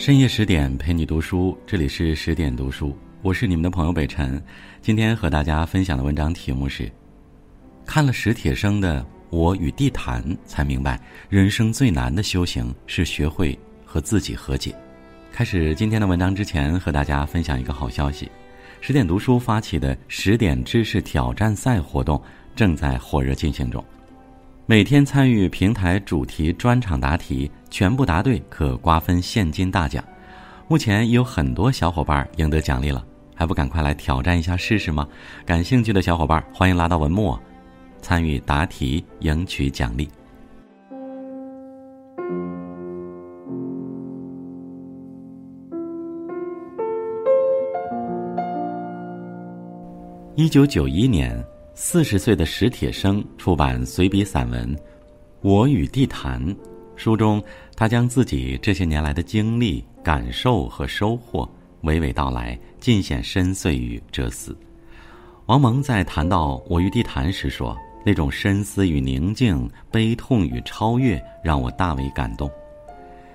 深夜十点陪你读书，这里是十点读书，我是你们的朋友北辰。今天和大家分享的文章题目是：看了史铁生的《我与地坛》，才明白人生最难的修行是学会和自己和解。开始今天的文章之前，和大家分享一个好消息：十点读书发起的十点知识挑战赛活动正在火热进行中。每天参与平台主题专场答题，全部答对可瓜分现金大奖。目前有很多小伙伴赢得奖励了，还不赶快来挑战一下试试吗？感兴趣的小伙伴欢迎拉到文末，参与答题赢取奖励。一九九一年。四十岁的史铁生出版随笔散文《我与地坛》，书中他将自己这些年来的经历、感受和收获娓娓道来，尽显深邃与哲思。王蒙在谈到《我与地坛》时说：“那种深思与宁静、悲痛与超越，让我大为感动。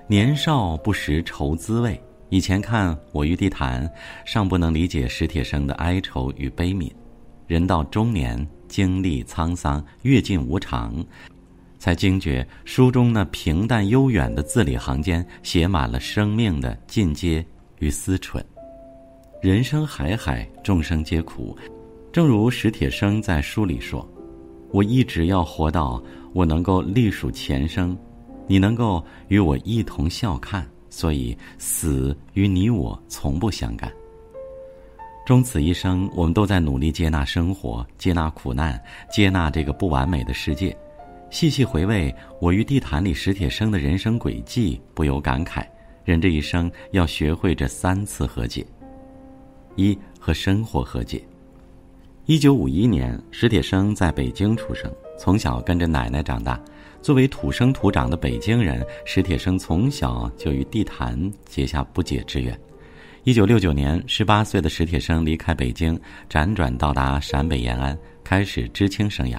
年少不识愁滋味，以前看《我与地坛》，尚不能理解史铁生的哀愁与悲悯。”人到中年，经历沧桑，阅尽无常，才惊觉书中那平淡悠远的字里行间，写满了生命的进阶与思忖。人生海海，众生皆苦。正如史铁生在书里说：“我一直要活到我能够隶属前生，你能够与我一同笑看，所以死与你我从不相干。”终此一生，我们都在努力接纳生活，接纳苦难，接纳这个不完美的世界。细细回味我与地坛里史铁生的人生轨迹，不由感慨：人这一生要学会这三次和解。一和生活和解。一九五一年，史铁生在北京出生，从小跟着奶奶长大。作为土生土长的北京人，史铁生从小就与地坛结下不解之缘。一九六九年，十八岁的史铁生离开北京，辗转到达陕北延安，开始知青生涯。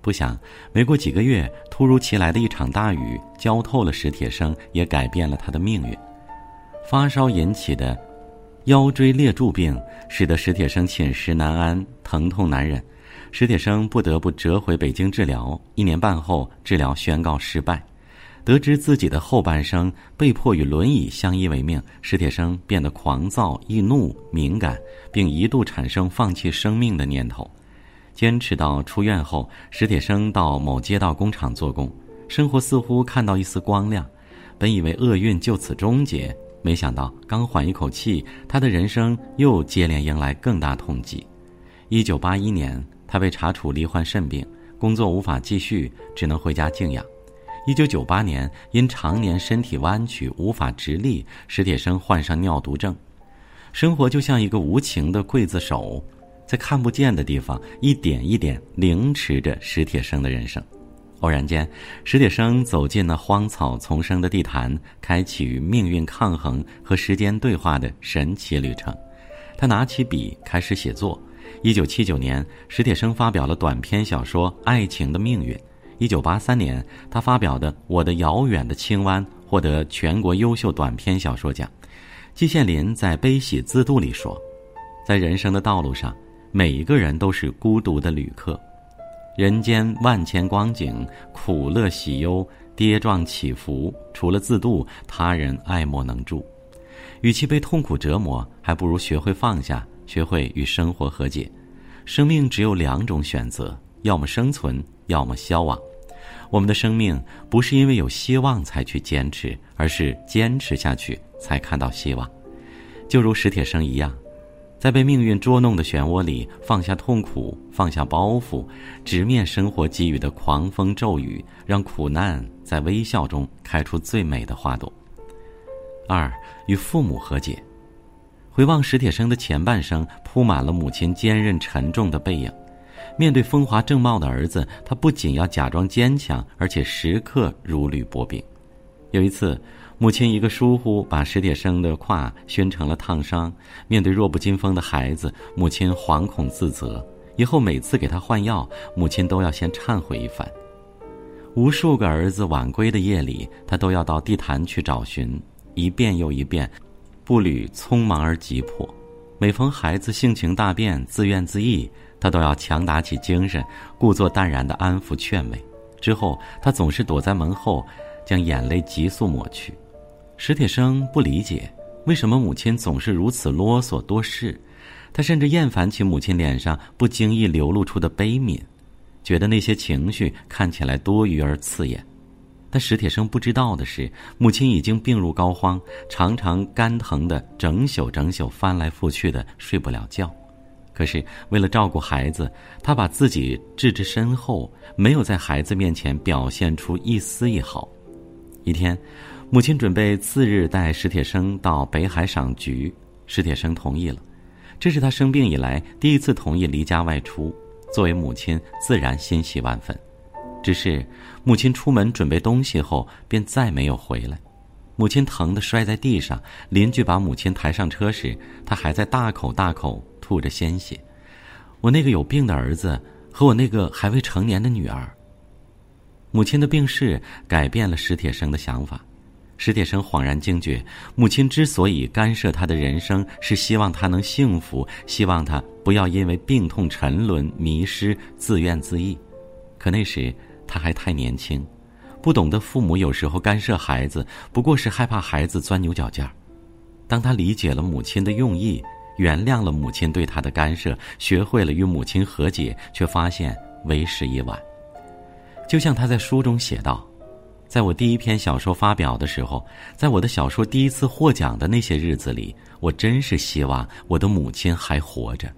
不想，没过几个月，突如其来的一场大雨浇透了史铁生，也改变了他的命运。发烧引起的腰椎裂柱病，使得史铁生寝食难安，疼痛难忍。史铁生不得不折回北京治疗。一年半后，治疗宣告失败。得知自己的后半生被迫与轮椅相依为命，史铁生变得狂躁、易怒、敏感，并一度产生放弃生命的念头。坚持到出院后，史铁生到某街道工厂做工，生活似乎看到一丝光亮。本以为厄运就此终结，没想到刚缓一口气，他的人生又接连迎来更大痛击。一九八一年，他被查处罹患肾病，工作无法继续，只能回家静养。一九九八年，因常年身体弯曲无法直立，史铁生患上尿毒症。生活就像一个无情的刽子手，在看不见的地方一点一点凌迟着史铁生的人生。偶然间，史铁生走进了荒草丛生的地坛，开启与命运抗衡和时间对话的神奇旅程。他拿起笔开始写作。一九七九年，史铁生发表了短篇小说《爱情的命运》。一九八三年，他发表的《我的遥远的青湾》获得全国优秀短篇小说奖。季羡林在《悲喜自度》里说：“在人生的道路上，每一个人都是孤独的旅客。人间万千光景，苦乐喜忧，跌撞起伏，除了自度，他人爱莫能助。与其被痛苦折磨，还不如学会放下，学会与生活和解。生命只有两种选择。”要么生存，要么消亡。我们的生命不是因为有希望才去坚持，而是坚持下去才看到希望。就如史铁生一样，在被命运捉弄的漩涡里，放下痛苦，放下包袱，直面生活给予的狂风骤雨，让苦难在微笑中开出最美的花朵。二，与父母和解。回望史铁生的前半生，铺满了母亲坚韧沉重的背影。面对风华正茂的儿子，他不仅要假装坚强，而且时刻如履薄冰。有一次，母亲一个疏忽，把史铁生的胯熏成了烫伤。面对弱不禁风的孩子，母亲惶恐自责。以后每次给他换药，母亲都要先忏悔一番。无数个儿子晚归的夜里，他都要到地坛去找寻。一遍又一遍，步履匆忙而急迫。每逢孩子性情大变、自怨自艾，他都要强打起精神，故作淡然的安抚劝慰。之后，他总是躲在门后，将眼泪急速抹去。史铁生不理解为什么母亲总是如此啰嗦多事，他甚至厌烦起母亲脸上不经意流露出的悲悯，觉得那些情绪看起来多余而刺眼。但史铁生不知道的是，母亲已经病入膏肓，常常肝疼的整宿整宿翻来覆去的睡不了觉。可是为了照顾孩子，他把自己置之身后，没有在孩子面前表现出一丝一毫。一天，母亲准备次日带史铁生到北海赏菊，史铁生同意了。这是他生病以来第一次同意离家外出，作为母亲自然欣喜万分。只是，母亲出门准备东西后，便再没有回来。母亲疼得摔在地上，邻居把母亲抬上车时，她还在大口大口吐着鲜血。我那个有病的儿子和我那个还未成年的女儿。母亲的病逝改变了史铁生的想法。史铁生恍然惊觉，母亲之所以干涉他的人生，是希望他能幸福，希望他不要因为病痛沉沦、迷失、自怨自艾。可那时，他还太年轻，不懂得父母有时候干涉孩子，不过是害怕孩子钻牛角尖儿。当他理解了母亲的用意，原谅了母亲对他的干涉，学会了与母亲和解，却发现为时已晚。就像他在书中写道：“在我第一篇小说发表的时候，在我的小说第一次获奖的那些日子里，我真是希望我的母亲还活着。”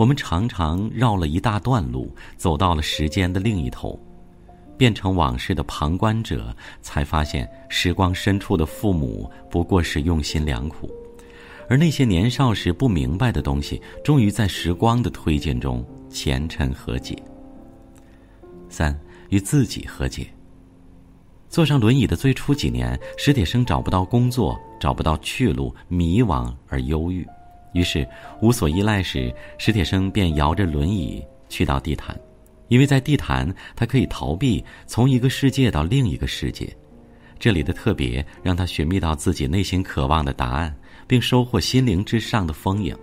我们常常绕了一大段路，走到了时间的另一头，变成往事的旁观者，才发现时光深处的父母不过是用心良苦，而那些年少时不明白的东西，终于在时光的推进中前尘和解。三与自己和解。坐上轮椅的最初几年，史铁生找不到工作，找不到去路，迷惘而忧郁。于是，无所依赖时，史铁生便摇着轮椅去到地坛，因为在地坛，他可以逃避从一个世界到另一个世界。这里的特别让他寻觅到自己内心渴望的答案，并收获心灵之上的丰盈。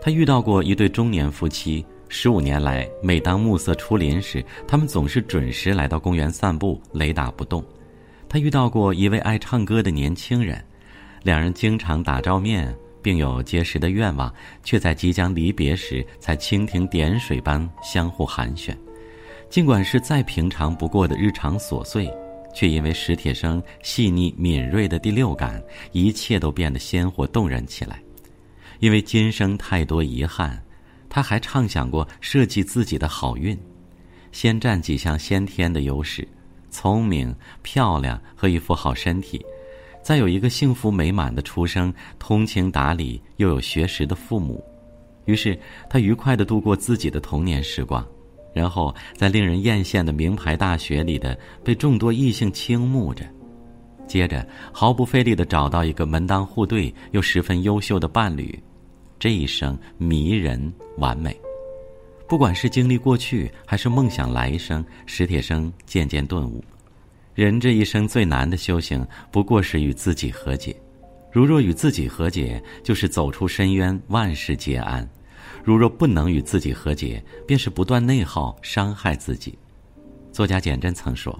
他遇到过一对中年夫妻，十五年来，每当暮色初临时，他们总是准时来到公园散步，雷打不动。他遇到过一位爱唱歌的年轻人，两人经常打照面。并有结识的愿望，却在即将离别时才蜻蜓点水般相互寒暄。尽管是再平常不过的日常琐碎，却因为史铁生细腻敏锐的第六感，一切都变得鲜活动人起来。因为今生太多遗憾，他还畅想过设计自己的好运，先占几项先天的优势：聪明、漂亮和一副好身体。再有一个幸福美满的出生，通情达理又有学识的父母，于是他愉快地度过自己的童年时光，然后在令人艳羡的名牌大学里的被众多异性倾慕着，接着毫不费力地找到一个门当户对又十分优秀的伴侣，这一生迷人完美。不管是经历过去还是梦想来生，史铁生渐渐顿悟。人这一生最难的修行，不过是与自己和解。如若与自己和解，就是走出深渊，万事皆安；如若不能与自己和解，便是不断内耗，伤害自己。作家简真曾说：“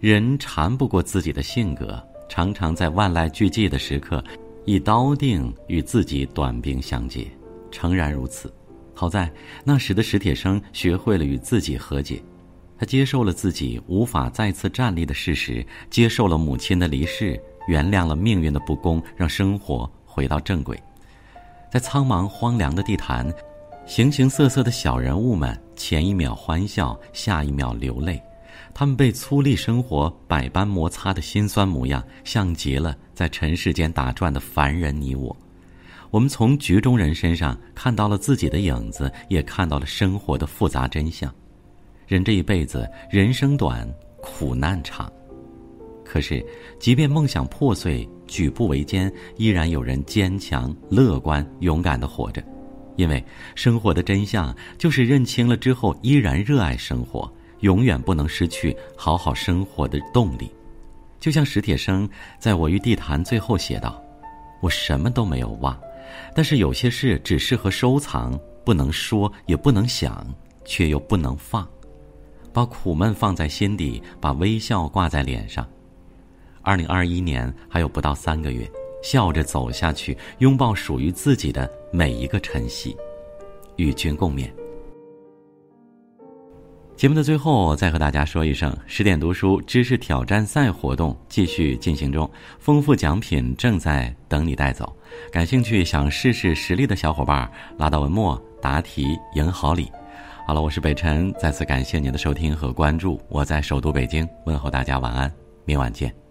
人缠不过自己的性格，常常在万籁俱寂的时刻，以刀定与自己短兵相接。”诚然如此。好在那时的史铁生学会了与自己和解。他接受了自己无法再次站立的事实，接受了母亲的离世，原谅了命运的不公，让生活回到正轨。在苍茫荒凉的地坛，形形色色的小人物们，前一秒欢笑，下一秒流泪。他们被粗粝生活百般摩擦的辛酸模样，像极了在尘世间打转的凡人你我。我们从局中人身上看到了自己的影子，也看到了生活的复杂真相。人这一辈子，人生短，苦难长。可是，即便梦想破碎，举步维艰，依然有人坚强、乐观、勇敢的活着。因为生活的真相就是认清了之后，依然热爱生活，永远不能失去好好生活的动力。就像史铁生在我与地坛最后写道：“我什么都没有忘，但是有些事只适合收藏，不能说，也不能想，却又不能放。把苦闷放在心底，把微笑挂在脸上。二零二一年还有不到三个月，笑着走下去，拥抱属于自己的每一个晨曦，与君共勉。”节目的最后，再和大家说一声：十点读书知识挑战赛活动继续进行中，丰富奖品正在等你带走。感兴趣想试试实力的小伙伴，拉到文末答题赢好礼。好了，我是北辰，再次感谢您的收听和关注。我在首都北京问候大家晚安，明晚见。